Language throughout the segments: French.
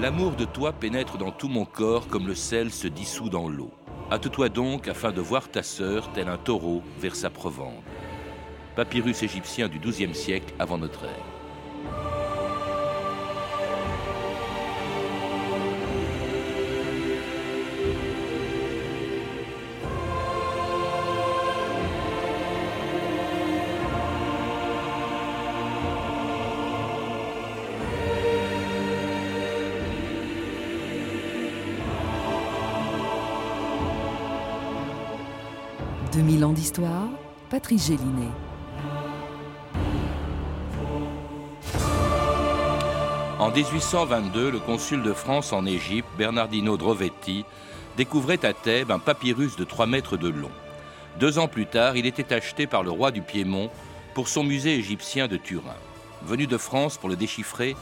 L'amour de toi pénètre dans tout mon corps comme le sel se dissout dans l'eau. Hâte-toi donc afin de voir ta sœur tel un taureau vers sa provende. Papyrus égyptien du XIIe siècle avant notre ère. Patrice. En 1822, le consul de France en Égypte, Bernardino Drovetti, découvrait à Thèbes un papyrus de 3 mètres de long. Deux ans plus tard, il était acheté par le roi du Piémont pour son musée égyptien de Turin. Venu de France pour le déchiffrer,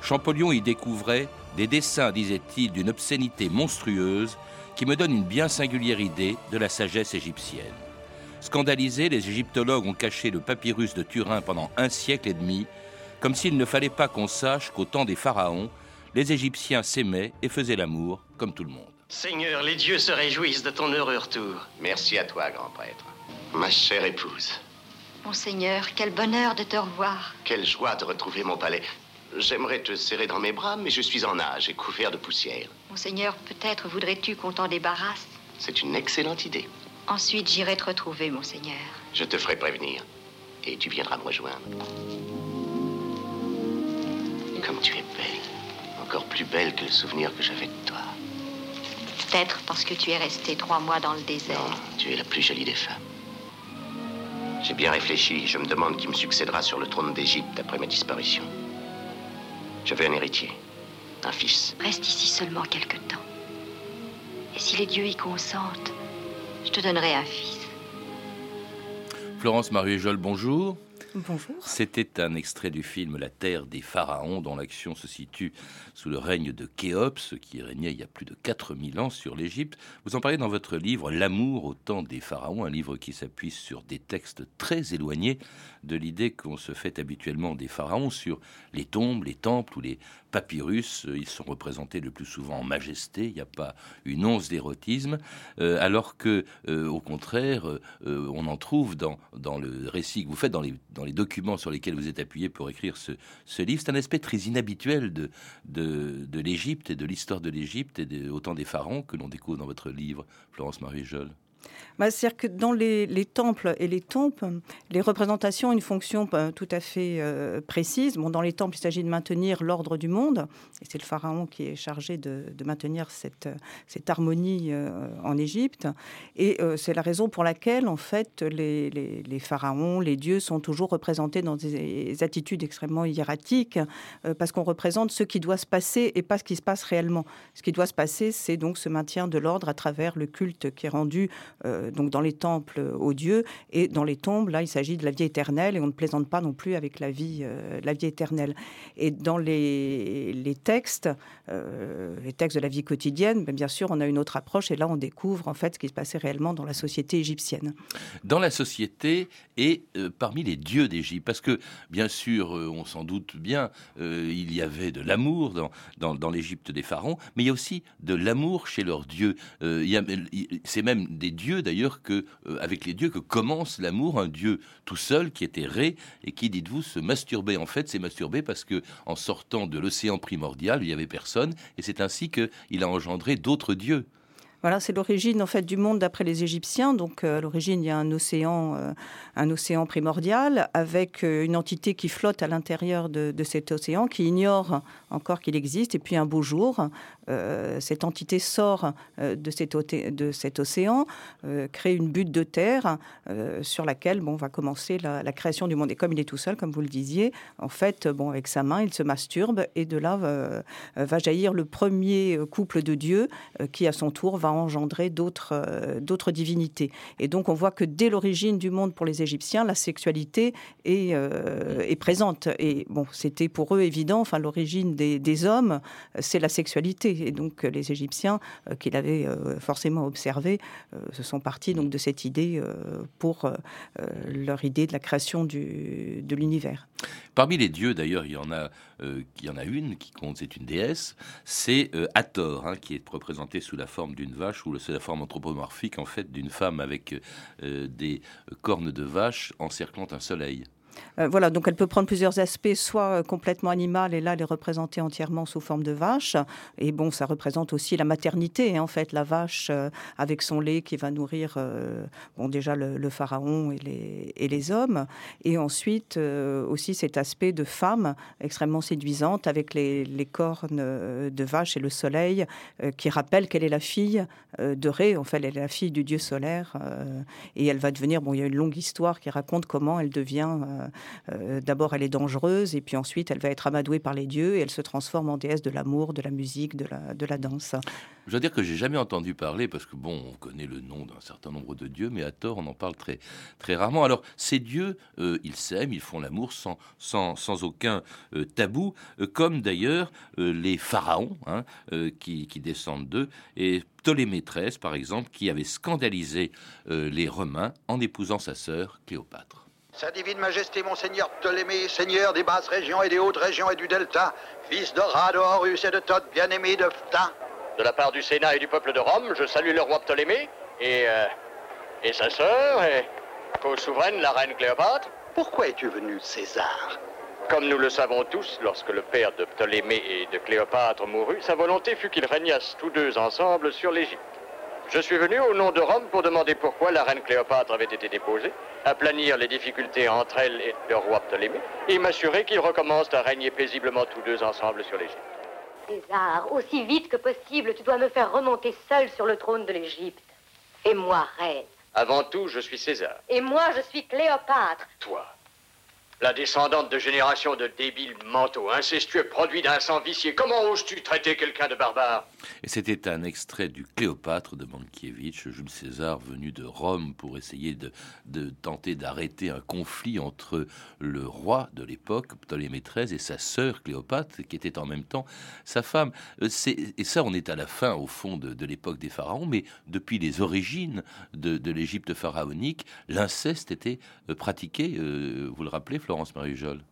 Champollion y découvrait des dessins, disait-il, d'une obscénité monstrueuse qui me donne une bien singulière idée de la sagesse égyptienne. Scandalisés, les égyptologues ont caché le papyrus de Turin pendant un siècle et demi, comme s'il ne fallait pas qu'on sache qu'au temps des pharaons, les Égyptiens s'aimaient et faisaient l'amour comme tout le monde. Seigneur, les dieux se réjouissent de ton heureux retour. Merci à toi, grand prêtre. Ma chère épouse. Monseigneur, quel bonheur de te revoir. Quelle joie de retrouver mon palais. J'aimerais te serrer dans mes bras, mais je suis en âge et couvert de poussière. Monseigneur, peut-être voudrais-tu qu'on t'en débarrasse C'est une excellente idée. Ensuite, j'irai te retrouver, Monseigneur. Je te ferai prévenir. Et tu viendras me rejoindre. Comme tu es belle. Encore plus belle que le souvenir que j'avais de toi. Peut-être parce que tu es resté trois mois dans le désert. Non, tu es la plus jolie des femmes. J'ai bien réfléchi. Je me demande qui me succédera sur le trône d'Égypte après ma disparition. Je veux un héritier, un fils. Reste ici seulement quelque temps. Et si les dieux y consentent, je te donnerai un fils. Florence Marie-Jol, bonjour. Bonjour. C'était un extrait du film La Terre des Pharaons, dont l'action se situe sous le règne de Khéops, qui régnait il y a plus de 4000 ans sur l'Égypte. Vous en parlez dans votre livre L'amour au temps des Pharaons, un livre qui s'appuie sur des textes très éloignés de l'idée qu'on se fait habituellement des Pharaons sur les tombes, les temples ou les papyrus. Ils sont représentés le plus souvent en majesté, il n'y a pas une once d'érotisme, euh, alors que, euh, au contraire, euh, on en trouve dans, dans le récit que vous faites, dans les, dans les documents sur lesquels vous êtes appuyé pour écrire ce, ce livre. C'est un aspect très inhabituel de, de, de l'Égypte et de l'histoire de l'Égypte et autant des pharaons que l'on découvre dans votre livre, Florence Marie. Bah, C'est-à-dire que dans les, les, temples et les tombes, les représentations ont une fonction bah, tout à fait euh, précise. Bon, dans les temples, il s'agit de maintenir l'ordre du monde, et c'est le pharaon qui est chargé de, maintenir cette, harmonie euh, en Égypte. Et euh, c'est la raison pour laquelle, en fait, les, pharaons, les dieux sont toujours représentés dans des attitudes extrêmement hiératiques, parce qu'on représente ce qui doit se passer et pas ce qui se passe réellement. Ce qui doit se passer, c'est donc ce maintien de l'ordre à travers le culte qui est rendu euh, donc dans les temples aux dieux. Et dans les tombes là il s'agit de la vie éternelle et on ne plaisante pas non plus avec la vie euh, la vie éternelle. Et dans les, les textes euh, les textes de la vie quotidienne ben, bien sûr on a une autre approche et là on découvre en fait ce qui se passait réellement dans la société égyptienne. Dans la société et euh, parmi les dieux d'Égypte. Parce que bien sûr euh, on s'en doute bien euh, il y avait de l'amour dans, dans, dans l'Égypte des pharaons mais il y a aussi de l'amour chez leurs dieux. Euh, c'est même des dieux d'ailleurs que euh, avec les dieux que commence l'amour un dieu tout seul qui était ré et qui dites-vous se masturber en fait c'est masturber parce que en sortant de l'océan primordial il y avait personne et c'est ainsi que il a engendré d'autres dieux Voilà, c'est l'origine en fait du monde d'après les Égyptiens. Donc euh, à l'origine il y a un océan, euh, un océan primordial avec une entité qui flotte à l'intérieur de, de cet océan, qui ignore encore qu'il existe. Et puis un beau jour, euh, cette entité sort euh, de, cet océan, euh, crée une butte de terre sur laquelle bon va commencer la, création du monde. Et comme il est tout seul, comme vous le disiez, en fait, bon avec sa main, il se masturbe et de là va jaillir le premier couple de dieux qui à son tour va engendrer d'autres divinités. Et donc on voit que dès l'origine du monde pour les égyptiens la sexualité est, présente. Et bon c'était pour eux évident enfin l'origine des hommes c'est la sexualité Et donc les Égyptiens, qu'il avait forcément observé, se sont partis donc de cette idée pour leur idée de la création du, de l'univers. Parmi les dieux, d'ailleurs, il y en a, il y en a une qui compte, c'est une déesse, c'est Hathor, hein, qui est représentée sous la forme d'une vache ou sous la forme anthropomorphique en fait d'une femme avec des cornes de vache encerclant un soleil. Euh, voilà, donc elle peut prendre plusieurs aspects, soit euh, complètement animale, et là, elle est représentée entièrement sous forme de vache. Et bon, ça représente aussi la maternité, hein, en fait, la vache euh, avec son lait qui va nourrir, bon, déjà le, pharaon et les, et les, hommes. Et ensuite, aussi cet aspect de femme extrêmement séduisante avec les, les cornes de vache et le soleil, qui rappelle qu'elle est la fille de Ré, en fait, elle est la fille du dieu solaire. et elle va devenir, bon, il y a une longue histoire qui raconte comment elle devient euh, d'abord, elle est dangereuse, et puis ensuite, elle va être amadouée par les dieux, et elle se transforme en déesse de l'amour, de la musique, de la, danse. Je dois dire que j'ai jamais entendu parler, parce que bon, on connaît le nom d'un certain nombre de dieux, mais à tort, on en parle très, très rarement. Alors, ces dieux, euh, ils s'aiment, ils font l'amour sans, sans, sans, aucun euh, tabou, comme d'ailleurs les pharaons hein, qui, qui descendent d'eux, et Ptolémée XIII, par exemple, qui avait scandalisé les Romains en épousant sa sœur Cléopâtre. Sa divine majesté, monseigneur Ptolémée, seigneur des basses régions et des hautes régions et du delta, fils de Ra, Horus et de Thoth, bien-aimé de Phta. De la part du Sénat et du peuple de Rome, je salue le roi Ptolémée et, euh, et sa sœur et co-souveraine, la reine Cléopâtre. Pourquoi es-tu venu, César? Comme nous le savons tous, lorsque le père de Ptolémée et de Cléopâtre mourut, sa volonté fut qu'ils régnassent tous deux ensemble sur l'Égypte. Je suis venu au nom de Rome pour demander pourquoi la reine Cléopâtre avait été déposée, aplanir les difficultés entre elle et le roi Ptolémée, et m'assurer qu'ils recommencent à régner paisiblement tous deux ensemble sur l'Égypte. César, aussi vite que possible, tu dois me faire remonter seul sur le trône de l'Égypte. Et moi, reine. Avant tout, je suis César. Et moi, je suis Cléopâtre. Toi, la descendante de générations de débiles mentaux, incestueux, produits d'un sang vicié. Comment oses-tu traiter quelqu'un de barbare? Et c'était un extrait du Cléopâtre de Mankiewicz, Jules César venu de Rome pour essayer de, tenter d'arrêter un conflit entre le roi de l'époque, Ptolémée XIII, et sa sœur Cléopâtre, qui était en même temps sa femme. Euh, et ça, on est à la fin, au fond, de, l'époque des pharaons, mais depuis les origines de, de l'Égypte pharaonique, l'inceste était euh, pratiqué, euh, vous le rappelez, Florent Florence-Marie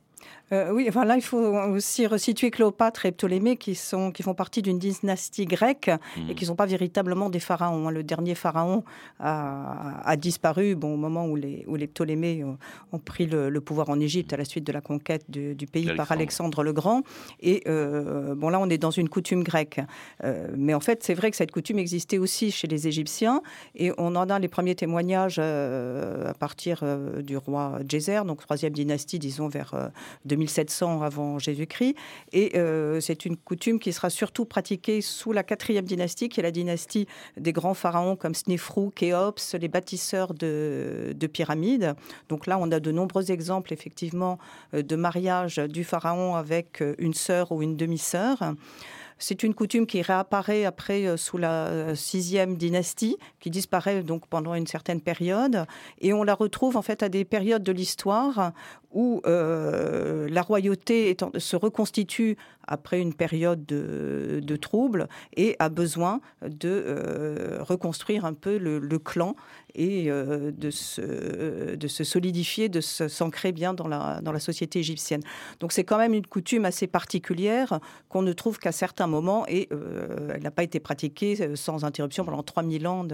euh, oui, enfin là, il faut aussi resituer Cléopâtre et Ptolémée qui, sont, qui font partie d'une dynastie grecque et qui ne sont pas véritablement des pharaons. Hein. Le dernier pharaon a, disparu bon, au moment où les, où les Ptolémées ont, pris le, pouvoir en Égypte à la suite de la conquête du pays par Alexandre le Grand. Et euh, bon, là, on est dans une coutume grecque. Euh, mais en fait, c'est vrai que cette coutume existait aussi chez les Égyptiens et on en a les premiers témoignages à partir du roi Djéser, donc troisième dynastie, disons vers 2700 avant Jésus-Christ. Et euh, c'est une coutume qui sera surtout pratiquée sous la quatrième dynastie, qui est la dynastie des grands pharaons comme Snefrou, Khéops, les bâtisseurs de, de pyramides. Donc là, on a de nombreux exemples, effectivement, euh, de mariage du pharaon avec euh, une sœur ou une demi-sœur. C'est une coutume qui réapparaît après sous la sixième dynastie, qui disparaît donc pendant une certaine période, et on la retrouve en fait à des périodes de l'histoire où euh, la royauté se reconstitue après une période de, troubles et a besoin de reconstruire un peu le clan et euh, de, se, de se solidifier, de s'ancrer bien dans la, société égyptienne. Donc c'est quand même une coutume assez particulière qu'on ne trouve qu'à certains moments et euh, elle n'a pas été pratiquée euh, sans interruption pendant 3000 ans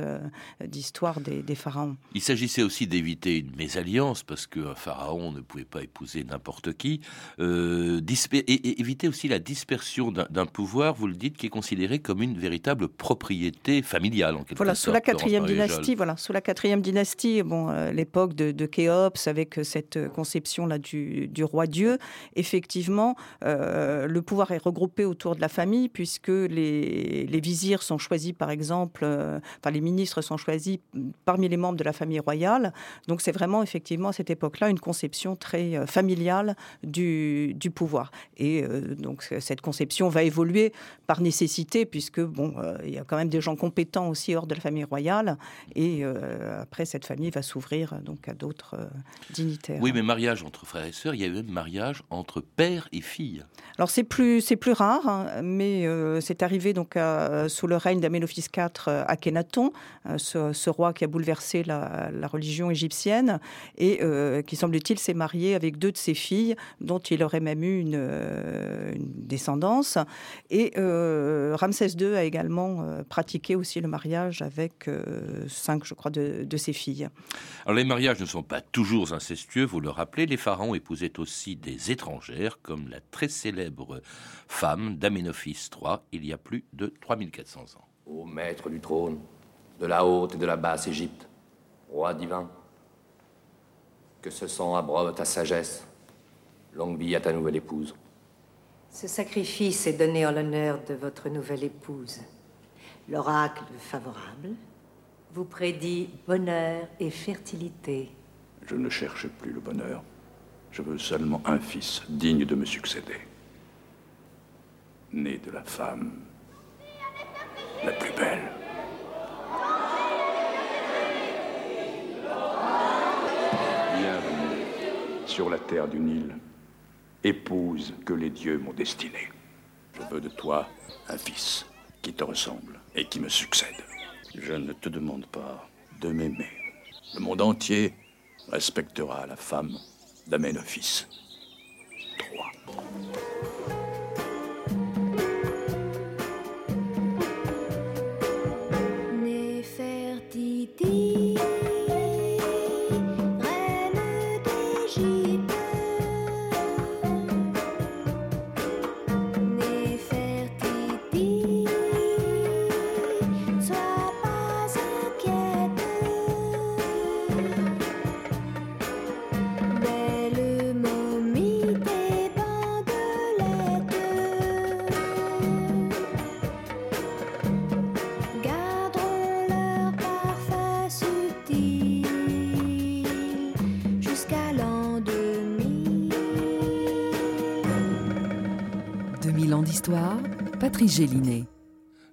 d'histoire des, des, pharaons. Il s'agissait aussi d'éviter une mésalliance parce qu'un pharaon ne pouvait pas épouser n'importe qui, et, éviter aussi la dispersion d'un pouvoir, vous le dites, qui est considéré comme une véritable propriété familiale en quelque voilà, sorte. Sous la quatrième dynastie, voilà, sous la quatrième dynastie, bon, euh, l'époque de, de, Khéops, avec cette conception-là du, roi Dieu, effectivement, euh, le pouvoir est regroupé autour de la famille, puisque les, les vizirs sont choisis, par exemple, euh, enfin, les ministres sont choisis parmi les membres de la famille royale. Donc, c'est vraiment, effectivement, à cette époque-là, une conception très familiale du, du pouvoir. Et donc, cette conception va évoluer par nécessité, puisque bon, il y a quand même des gens compétents aussi hors de la famille royale, et après cette famille va s'ouvrir donc à d'autres dignitaires. Oui, mais mariage entre frères et sœurs, il y a eu même mariage entre père et fille. Alors c'est plus c'est plus rare, hein, mais c'est arrivé donc sous le règne d'Aménophis IV à Kenaton, ce, roi qui a bouleversé la, religion égyptienne et qui semble-t-il s'est marié avec deux de ses filles, dont il aurait même eu une, euh, descendance. Et euh, Ramsès II a également euh, pratiqué aussi le mariage avec cinq, je crois, de, ses filles. Alors les mariages ne sont pas toujours incestueux, vous le rappelez. Les pharaons épousaient aussi des étrangères, comme la très célèbre femme d'Aménophis III, il y a plus de 3400 ans. Ô maître du trône, de la haute et de la basse Égypte, roi divin, que ce sang abreuve ta sagesse. Longue vie à ta nouvelle épouse. Ce sacrifice est donné en l'honneur de votre nouvelle épouse. L'oracle favorable vous prédit bonheur et fertilité. Je ne cherche plus le bonheur. Je veux seulement un fils digne de me succéder. Né de la femme la plus belle. sur la terre du Nil. Épouse que les dieux m'ont destinée. Je veux de toi un fils qui te ressemble et qui me succède. Je ne te demande pas de m'aimer. Le monde entier respectera la femme d'Amenophis. 3. d'histoire, Patrice Gélinet.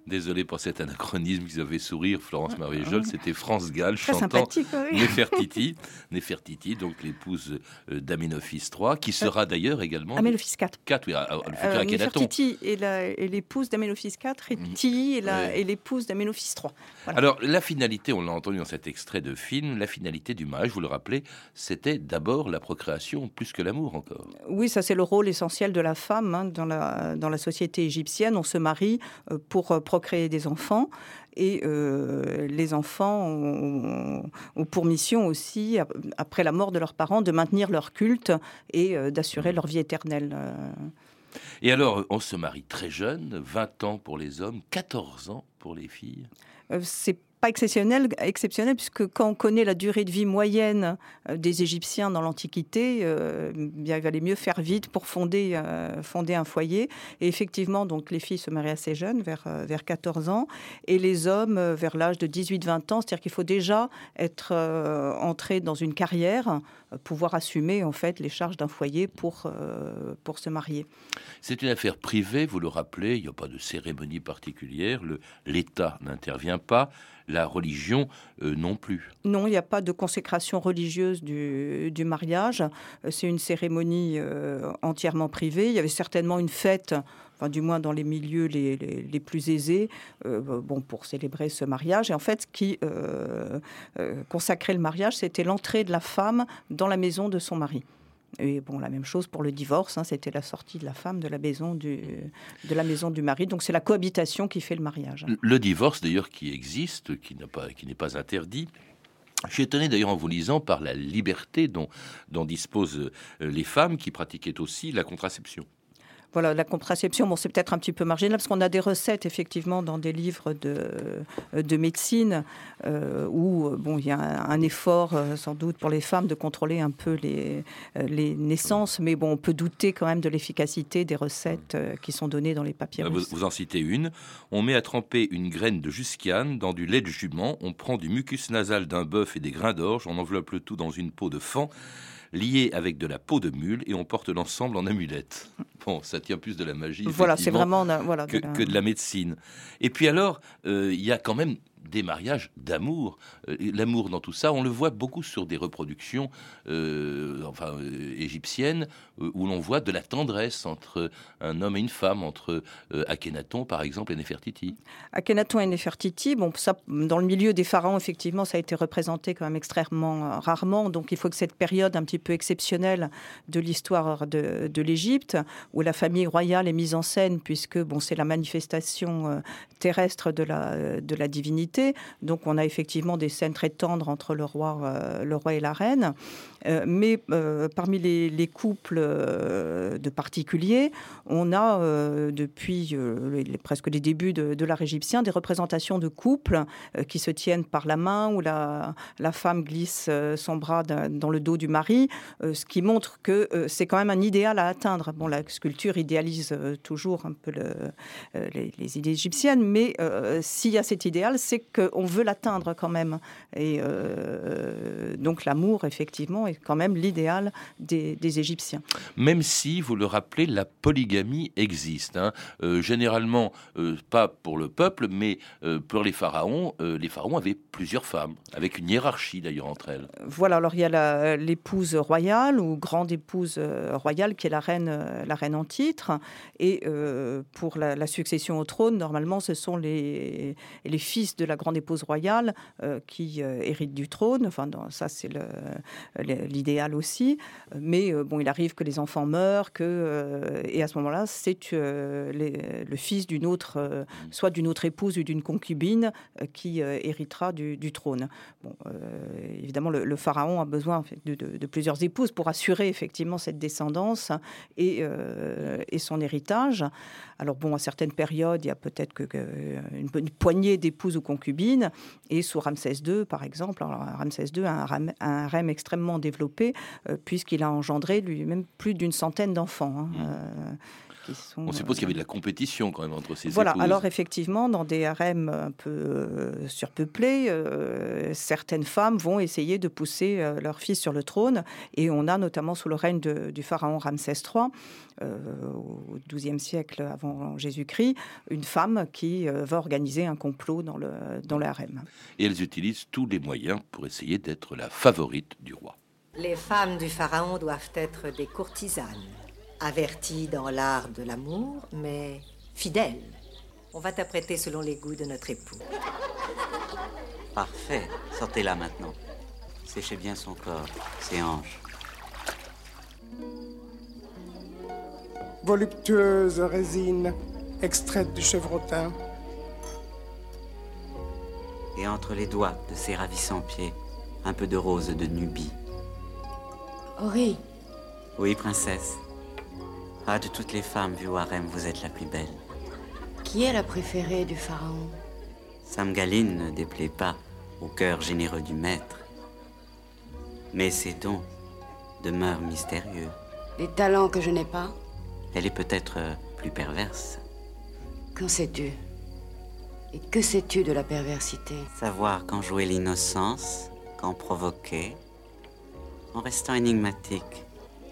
Désolé pour cet anachronisme, vous avez sourire, Florence Marie-Jol, c'était France Gall chantant Nefertiti, Nefertiti, donc l'épouse euh, d'Aménophis III, qui sera d'ailleurs également... Aménophis IV. 4, oui, le futur euh, Nefertiti est l'épouse d'Aménophis IV et mhm. Tilly est l'épouse d'Aménophis III. Alors, la finalité, on l'a entendu dans cet extrait de film, la finalité du mariage, vous le rappelez, c'était d'abord la procréation plus que l'amour encore. Oui, ça c'est le rôle essentiel de la femme hein, dans, la, dans la société égyptienne. On se marie euh, pour créer des enfants. Et euh, les enfants ont, pour mission aussi, après la mort de leurs parents, de maintenir leur culte et euh, d'assurer leur vie éternelle. Euh. Et alors, on se marie très jeune, 20 ans pour les hommes, 14 ans pour les filles? C'est pas exceptionnel, exceptionnel puisque quand on connaît la durée de vie moyenne euh, des Égyptiens dans l'Antiquité, euh, il valait mieux faire vite pour fonder, euh, fonder un foyer. Et effectivement, donc les filles se marient assez jeunes, vers, vers 14 ans, et les hommes vers l'âge de 18-20 ans. C'est-à-dire qu'il faut déjà être entré dans une carrière, pouvoir assumer en fait les charges d'un foyer pour, pour se marier. C'est une affaire privée, vous le rappelez, il n'y a pas de cérémonie particulière, l'État n'intervient pas la religion euh, non plus. Non, il n'y a pas de consécration religieuse du, mariage. Euh, c'est une cérémonie euh, entièrement privée. Il y avait certainement une fête enfin du moins dans les milieux les, plus aisés, bon, pour célébrer ce mariage. Et en fait, ce qui consacrait le mariage, c'était l'entrée de la femme dans la maison de son mari. Et bon, la même chose pour le divorce, hein, c'était la sortie de la femme de la maison du, de la maison du mari. Donc c'est la cohabitation qui fait le mariage. Le divorce d'ailleurs qui existe, qui n'est pas, interdit. Je suis étonné d'ailleurs en vous lisant par la liberté dont, dont disposent euh, les femmes qui pratiquaient aussi la contraception voilà, la contraception, bon, c'est peut-être un petit peu marginal parce qu'on a des recettes effectivement dans des livres de, de médecine euh, où bon, il y a un, effort euh, sans doute pour les femmes de contrôler un peu les, euh, les naissances, mais bon, on peut douter quand même de l'efficacité des recettes qui sont données dans les papiers. Vous, vous, en citez une. On met à tremper une graine de jusquiane dans du lait de jument. On prend du mucus nasal d'un bœuf et des grains d'orge. On enveloppe le tout dans une peau de fan liés avec de la peau de mule et on porte l'ensemble en amulette. Bon, ça tient plus de la magie. Voilà, c'est vraiment voilà, que, que, de la médecine. Et puis alors, il y a quand même des mariages d'amour. Euh, l'amour dans tout ça, on le voit beaucoup sur des reproductions euh, euh, égyptiennes où l'on voit de la tendresse entre un homme et une femme, entre Akhenaton par exemple et Nefertiti. Akhenaton et Nefertiti, bon, ça, dans le milieu des pharaons, effectivement, ça a été représenté quand même extrêmement rarement. Donc il faut que cette période un petit peu exceptionnelle de l'histoire de, l'Égypte, où la famille royale est mise en scène, puisque bon, c'est la manifestation terrestre de la divinité. Donc on a effectivement des scènes très tendres entre le roi, euh, le roi et la reine. Euh, mais euh, parmi les, couples de particuliers, on a depuis presque les débuts de, l'art égyptien des représentations de couples qui se tiennent par la main où la, femme glisse son bras dans le dos du mari, ce qui montre que c'est quand même un idéal à atteindre. Bon, la sculpture idéalise toujours un peu le, les, les, idées égyptiennes, mais s'il y a cet idéal, c'est qu'on veut l'atteindre quand même. Et euh, donc l'amour, effectivement, est quand même l'idéal des, Égyptiens. Même si, vous le rappelez, la polygamie existe. Hein. Euh, généralement, euh, pas pour le peuple, mais pour les pharaons. les pharaons avaient plusieurs femmes, avec une hiérarchie d'ailleurs entre elles. Voilà, alors il y a l'épouse royale ou grande épouse royale qui est la reine, la reine en titre. Et pour la, la, succession au trône, normalement, ce sont les, les fils de la grande épouse royale euh, qui euh, hérite du trône. Enfin, ça, c'est l'idéal aussi. Mais euh, bon, il arrive que les enfants meurent, que, et à ce moment-là, c'est le fils d'une autre, soit d'une autre épouse ou d'une concubine qui héritera du, trône. Bon, évidemment, le, pharaon a besoin de, plusieurs épouses pour assurer effectivement cette descendance et, et son héritage. Alors bon, à certaines périodes, il y a peut-être que, une, poignée d'épouses ou concubines. Et sous Ramsès II, par exemple, Ramsès II a un, un rème extrêmement développé, euh, puisqu'il a engendré lui-même plus d'une centaine d'enfants. Hein, mmh. Euh, on suppose qu'il y avait de la compétition quand même entre ces voilà, épouses. alors effectivement, dans des harems un peu euh, surpeuplés, euh, certaines femmes vont essayer de pousser euh, leur fils sur le trône. Et on a notamment sous le règne du pharaon Ramsès III, au XIIe siècle avant Jésus-Christ, une femme qui va organiser un complot dans le, dans le harem. Et elles utilisent tous les moyens pour essayer d'être la favorite du roi. Les femmes du pharaon doivent être des courtisanes averti dans l'art de l'amour, mais fidèle. On va t'apprêter selon les goûts de notre époux. Parfait. Sortez-la maintenant. Séchez bien son corps, ses hanches. Voluptueuse résine, extraite du chevrotin. Et entre les doigts de ses ravissants pieds, un peu de rose de Nubie. Ori. Oui, princesse. Ah, de toutes les femmes vues au harem, vous êtes la plus belle. Qui est la préférée du pharaon? Samgaline ne déplaît pas au cœur généreux du maître. Mais ses dons demeurent mystérieux. Des talents que je n'ai pas? Elle est peut-être plus perverse. Qu'en sais-tu? Et que sais-tu de la perversité? Savoir quand jouer l'innocence, quand provoquer, en restant énigmatique,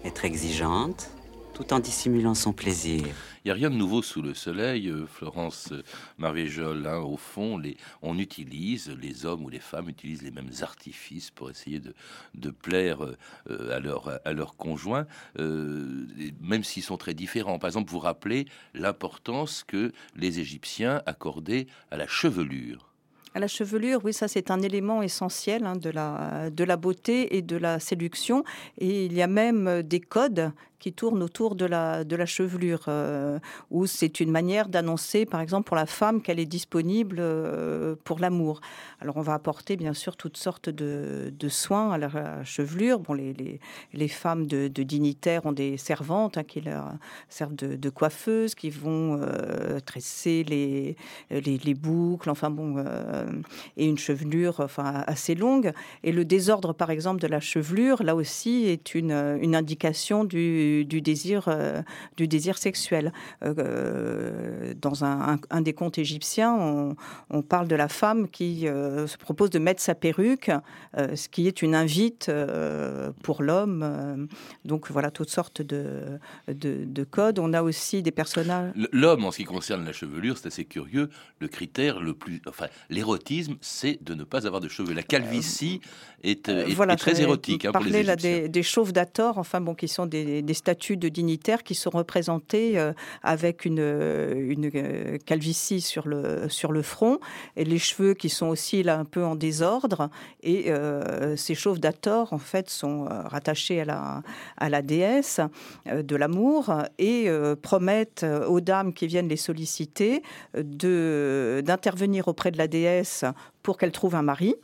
être exigeante, tout en dissimulant son plaisir. Il n'y a rien de nouveau sous le soleil, euh, Florence euh, Maréjol. Hein, au fond, les, on utilise, les hommes ou les femmes utilisent les mêmes artifices pour essayer de, de plaire euh, à, leur, à leur conjoint, même s'ils sont très différents. Par exemple, vous rappelez l'importance que les Égyptiens accordaient à la chevelure. À la chevelure, oui, ça c'est un élément essentiel hein, de, la, de la beauté et de la séduction. Et il y a même des codes qui tourne autour de la, de la chevelure, euh, où c'est une manière d'annoncer, par exemple, pour la femme qu'elle est disponible euh, pour l'amour. Alors, on va apporter, bien sûr, toutes sortes de, de soins à la chevelure. Bon, les, les, les femmes de, dignitaires ont des servantes hein, qui leur servent de, de coiffeuses, qui vont euh, tresser les, les, les, boucles, enfin bon, et une chevelure enfin, assez longue. Et le désordre, par exemple, de la chevelure, là aussi, est une, une indication du, du désir, du désir sexuel. dans un, un, des contes égyptiens, on, on, parle de la femme qui se propose de mettre sa perruque, ce qui est une invite pour l'homme. donc voilà, toutes sortes de, de, de codes. On a aussi des personnages. L'homme, en ce qui concerne la chevelure, c'est assez curieux. Le critère le plus, enfin, l'érotisme, c'est de ne pas avoir de cheveux. La calvitie est, euh, est, très érotique. Hein, parler là des, des chauves d'Ator, enfin bon, qui sont des, des, statues de dignitaires qui sont représentés euh, avec une, une euh, calvitie sur le front et les cheveux qui sont aussi là un peu en désordre. Et ces chauves d'Ator, en fait, sont rattachés à la à la déesse de l'amour et promettent aux dames qui viennent les solliciter d'intervenir auprès de la déesse pour qu'elle trouve un mari.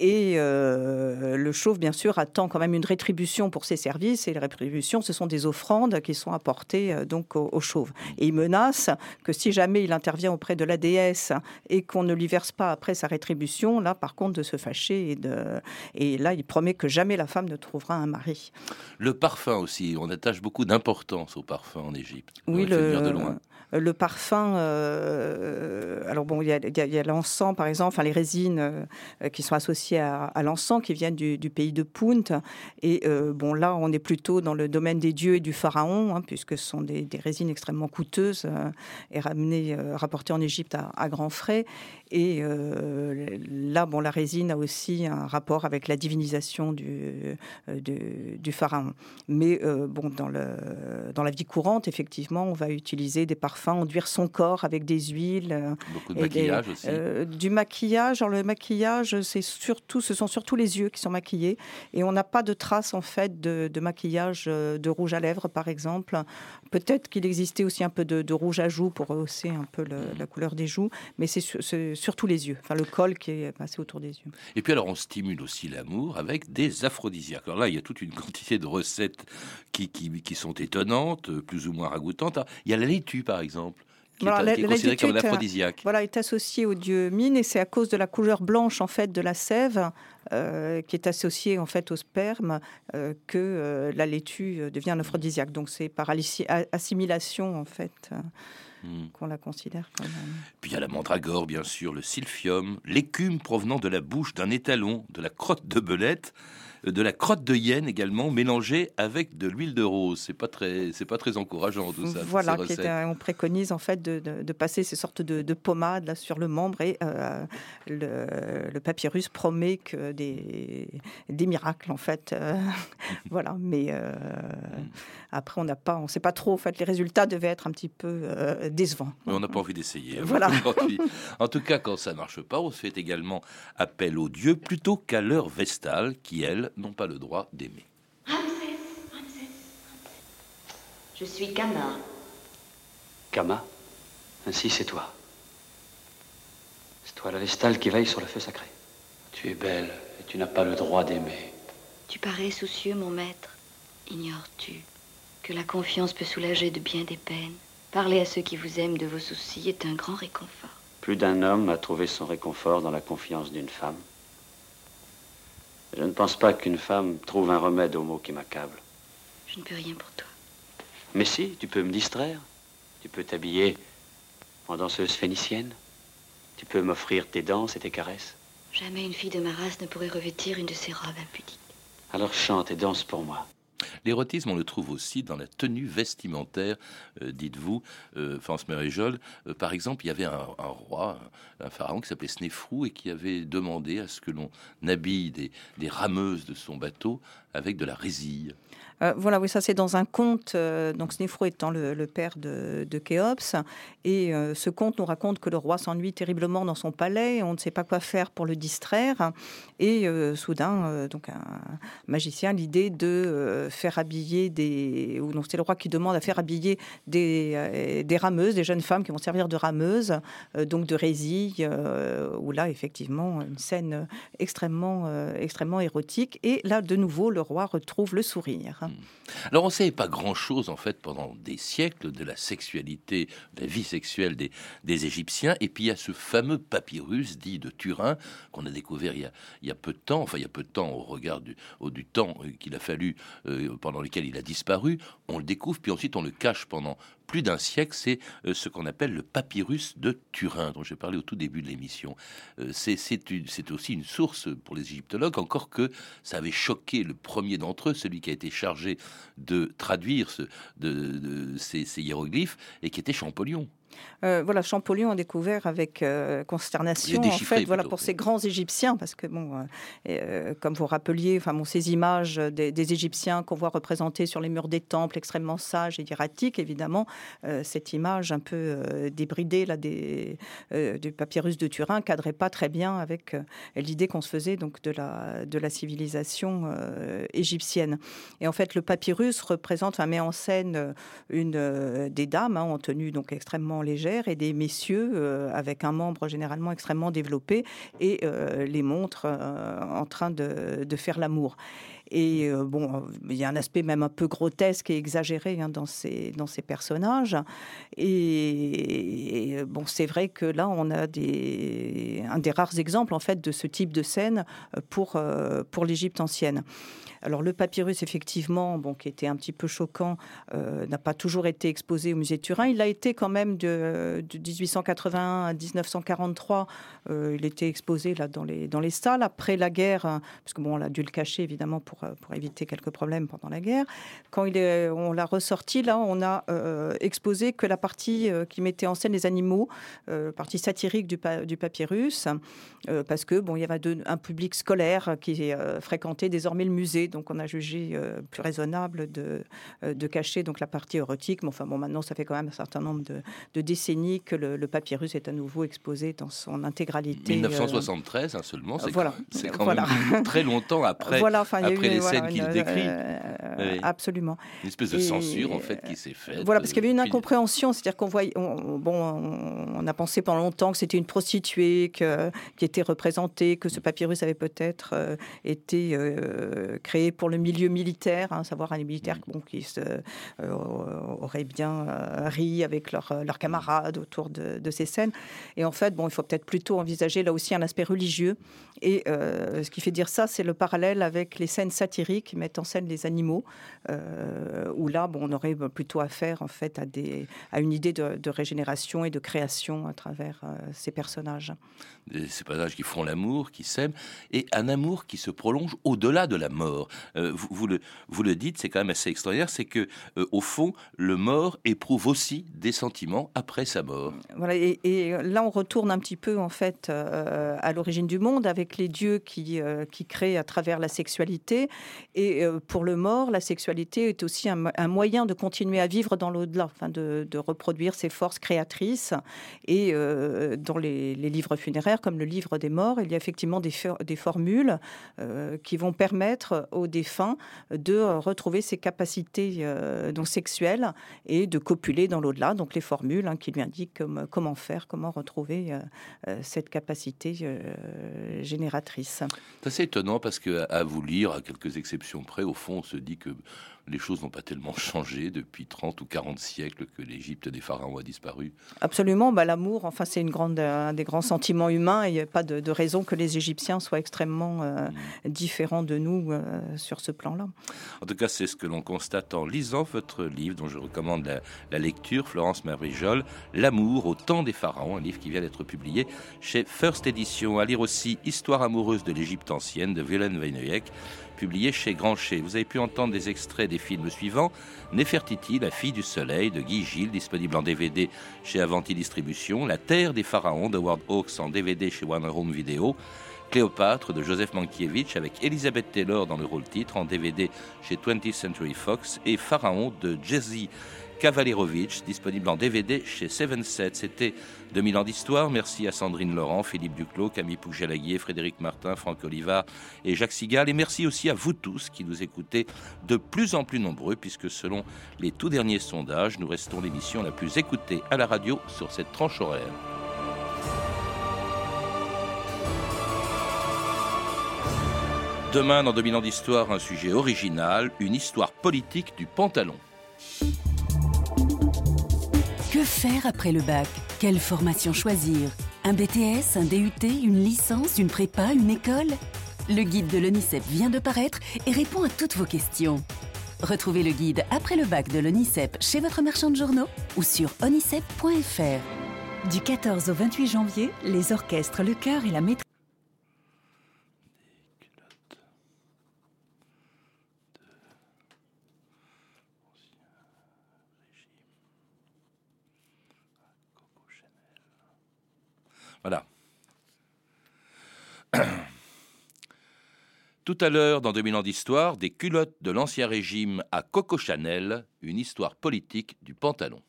Et euh, le chauve, bien sûr, attend quand même une rétribution pour ses services. Et les rétributions, ce sont des offrandes qui sont apportées euh, donc au, chauve. Et il menace que si jamais il intervient auprès de la déesse et qu'on ne lui verse pas après sa rétribution, là, par contre, de se fâcher. Et, de... et là, il promet que jamais la femme ne trouvera un mari. Le parfum aussi, on attache beaucoup d'importance au parfum en Égypte. Oui, le, de loin le parfum. Euh, alors bon, il y a, l'encens, par exemple, enfin les résines euh, qui sont associées à, l'encens, qui viennent du, pays de Punt. Et euh, bon, là, on est plutôt dans le domaine des dieux et du pharaon, hein, puisque ce sont des, résines extrêmement coûteuses et ramenées, rapportées en Égypte à, à grands frais. Et là, bon, la résine a aussi un rapport avec la divinisation du, du, pharaon. Mais bon, dans, le, dans la vie courante, effectivement, on va utiliser des parfums enduire son corps avec des huiles. Euh, Beaucoup de maquillage aussi. Euh, du maquillage. Alors le maquillage, c'est surtout, ce sont surtout les yeux qui sont maquillés, et on n'a pas de traces en fait de, maquillage euh, de rouge à lèvres, par exemple. Peut-être qu'il existait aussi un peu de, rouge à joues pour rehausser un peu la couleur des joues, mais c'est surtout les yeux, enfin le col qui est passé autour des yeux. Et puis alors on stimule aussi l'amour avec des aphrodisiaques. Alors là, il y a toute une quantité de recettes qui, qui, qui sont étonnantes, plus ou moins ragoûtantes. Il y a la laitue, par exemple qui, est, considéré comme un aphrodisiaque. Voilà, est associé au dieu Mine et c'est à cause de la couleur blanche en fait de la sève euh, qui est associée en fait au sperme euh, que euh, la laitue devient un aphrodisiaque. Donc c'est par assimilation en fait. Hmm. qu'on la considère. Puis il y a la mandragore, bien sûr, le silphium, l'écume provenant de la bouche d'un étalon, de la crotte de belette, de la crotte de hyène également mélangée avec de l'huile de rose. C'est pas très, c'est pas très encourageant tout ça. Voilà, on préconise en fait de, passer ces sortes de, pommades là sur le membre et euh, le, papyrus promet que des, des miracles en fait. Euh, voilà, mais euh, après on n'a pas, on sait pas trop. En fait, les résultats devaient être un petit peu décevants. Mais on n'a pas envie d'essayer. Hein, voilà. en tout cas, quand ça marche pas, on se fait également appel aux dieux plutôt qu'à l'heure vestale qui elle n'ont pas le droit d'aimer. Ramsès, Ramsès, Je suis Kama. Kama Ainsi, c'est toi. C'est toi la Vestale qui veille sur le feu sacré. Tu es belle et tu n'as pas le droit d'aimer. Tu parais soucieux, mon maître. Ignores-tu que la confiance peut soulager de bien des peines? Parler à ceux qui vous aiment de vos soucis est un grand réconfort. Plus d'un homme a trouvé son réconfort dans la confiance d'une femme. Je ne pense pas qu'une femme trouve un remède aux maux qui m'accablent. Je ne peux rien pour toi. Mais si, tu peux me distraire. Tu peux t'habiller en danseuse phénicienne. Tu peux m'offrir tes danses et tes caresses. Jamais une fille de ma race ne pourrait revêtir une de ces robes impudiques. Alors chante et danse pour moi. L'érotisme, on le trouve aussi dans la tenue vestimentaire, euh, dites-vous, euh, France Méréjol. Euh, par exemple, il y avait un, roi, un pharaon qui s'appelait Snéfrou et qui avait demandé à ce que l'on habille des, des rameuses de son bateau avec de la résille. Euh, voilà, oui, ça c'est dans un conte, euh, donc Snéfrou étant le, père de, de, Khéops. Et euh, ce conte nous raconte que le roi s'ennuie terriblement dans son palais, on ne sait pas quoi faire pour le distraire. Et soudain, donc un magicien, l'idée de faire habiller des. Ou non, c'est le roi qui demande à faire habiller des, des rameuses, des jeunes femmes qui vont servir de rameuses, donc de résille, où là, effectivement, une scène extrêmement, extrêmement érotique. Et là, de nouveau, le roi retrouve le sourire. Alors, on ne savait pas grand-chose, en fait, pendant des siècles de la sexualité, de la vie sexuelle des, Égyptiens. Et puis, il y a ce fameux papyrus dit de Turin qu'on a découvert il y a, peu de temps, enfin, il y a peu de temps au regard du temps euh, qu'il a fallu, euh, pendant lequel il a disparu. On le découvre, puis ensuite, on le cache pendant plus d'un siècle, c'est euh, ce qu'on appelle le papyrus de Turin, dont j'ai parlé au tout début de l'émission. c'est aussi une source pour les égyptologues, encore que ça avait choqué le premier d'entre eux, celui qui a été chargé de traduire ce, de, ces hiéroglyphes, et qui était Champollion. Euh, voilà, Champollion a découvert avec euh, consternation, en fait, voilà, pour ces grands Égyptiens, parce que, bon, euh, comme vous rappeliez, enfin, bon, ces images des, Égyptiens qu'on voit représentés sur les murs des temples, extrêmement sages et hiératiques, évidemment, cette image un peu débridée là, des, du papyrus de Turin cadrait pas très bien avec l'idée qu'on se faisait donc de la, de la civilisation égyptienne. Et en fait, le papyrus représente, enfin, met en scène une des dames hein, en tenue donc extrêmement légère et des messieurs euh, avec un membre généralement extrêmement développé et euh, les montres euh, en train de, faire l'amour. Et bon, il y a un aspect même un peu grotesque et exagéré hein, dans, ces, dans ces personnages. Et, bon, c'est vrai que là, on a des, un des rares exemples en fait de ce type de scène pour, pour l'Égypte ancienne. Alors le papyrus, effectivement, bon, qui était un petit peu choquant, euh, n'a pas toujours été exposé au musée de Turin. Il a été quand même de, 1881 à 1943. Euh, il était exposé là dans les dans les salles après la guerre, hein, parce que bon, on a dû le cacher évidemment pour euh, pour éviter quelques problèmes pendant la guerre. Quand il est, on l'a ressorti, là, on a exposé que la partie qui mettait en scène les animaux, partie satirique du, du papyrus, parce que bon, il y avait un public scolaire qui fréquentait désormais le musée donc on a jugé euh, plus raisonnable de, euh, de cacher donc la partie érotique. Mais enfin bon, maintenant ça fait quand même un certain nombre de, décennies que le, papyrus est à nouveau exposé dans son intégralité. 1973 euh, hein, seulement, c'est voilà. quand, même très longtemps après, voilà, après les scènes qu'il décrit. Absolument. Une espèce de censure en fait qui s'est faite. Voilà, parce qu'il y avait une incompréhension, c'est-à-dire qu'on voit, bon, on a pensé pendant longtemps que c'était une prostituée que, qui était représentée, que ce papyrus avait peut-être été créé pour le milieu militaire, hein, savoir les militaires mm. bon, qui se, euh, auraient bien euh, ri avec leurs euh, camarades autour de, ces scènes. Et en fait, bon, il faut peut-être plutôt envisager là aussi un aspect religieux. Et ce qui fait dire ça, c'est le parallèle avec les scènes satiriques qui mettent en scène les animaux, où là, bon, on aurait plutôt affaire en fait à, des, à une idée de, de régénération et de création à travers ces personnages. Ces personnages qui font l'amour, qui s'aiment, et un amour qui se prolonge au-delà de la mort. Euh, vous, le, vous le dites, c'est quand même assez extraordinaire, c'est que euh, au fond, le mort éprouve aussi des sentiments après sa mort. Voilà, et, là on retourne un petit peu en fait euh, à l'origine du monde avec les dieux qui, qui créent à travers la sexualité. Et pour le mort, la sexualité est aussi un, moyen de continuer à vivre dans l'au-delà, enfin de, reproduire ses forces créatrices. Et dans les, livres funéraires, comme le livre des morts, il y a effectivement des, formules qui vont permettre aux défunts de euh, retrouver ses capacités euh, sexuelles et de copuler dans l'au-delà. Donc les formules hein, qui lui indiquent comment faire, comment retrouver euh, cette capacité génératrice. C'est assez étonnant parce que à vous lire, quelques exceptions près, au fond, on se dit que les choses n'ont pas tellement changé depuis 30 ou 40 siècles que l'Égypte des pharaons a disparu. Absolument, bah, l'amour, enfin, c'est une grande, un des grands sentiments humains il n'y a pas de, raison que les Égyptiens soient extrêmement euh, mm. différents de nous euh, sur ce plan-là. En tout cas, c'est ce que l'on constate en lisant votre livre, dont je recommande la, lecture, Florence Mervrijol, L'amour au temps des pharaons, un livre qui vient d'être publié chez First Edition. À lire aussi Histoire amoureuse de l'Égypte ancienne de Willem Weineyek publié chez Grancher. Vous avez pu entendre des extraits des films suivants. Nefertiti, La fille du soleil de Guy Gilles, disponible en DVD chez Avanti Distribution, La terre des pharaons de Ward Hawks en DVD chez One Home Video, Cléopâtre de Joseph Mankiewicz avec Elizabeth Taylor dans le rôle titre en DVD chez 20th Century Fox. Et Pharaon de Jesse Kavalerovitch, disponible en DVD chez 7 C'était 2000 ans d'histoire. Merci à Sandrine Laurent, Philippe Duclos, Camille Pougelaguier, Frédéric Martin, Franck Olivard et Jacques Sigal. Et merci aussi à vous tous qui nous écoutez de plus en plus nombreux, puisque selon les tout derniers sondages, nous restons l'émission la plus écoutée à la radio sur cette tranche horaire. Demain, dans 2000 ans d'histoire, un sujet original, une histoire politique du pantalon. Que faire après le bac? Quelle formation choisir? Un BTS, un DUT, une licence, une prépa, une école? Le guide de l'ONICEP vient de paraître et répond à toutes vos questions. Retrouvez le guide après le bac de l'ONICEP chez votre marchand de journaux ou sur onicep.fr. Du 14 au 28 janvier, les orchestres, le chœur et la maîtrise Voilà. Tout à l'heure, dans 2000 ans d'histoire, des culottes de l'Ancien Régime à Coco Chanel, une histoire politique du pantalon.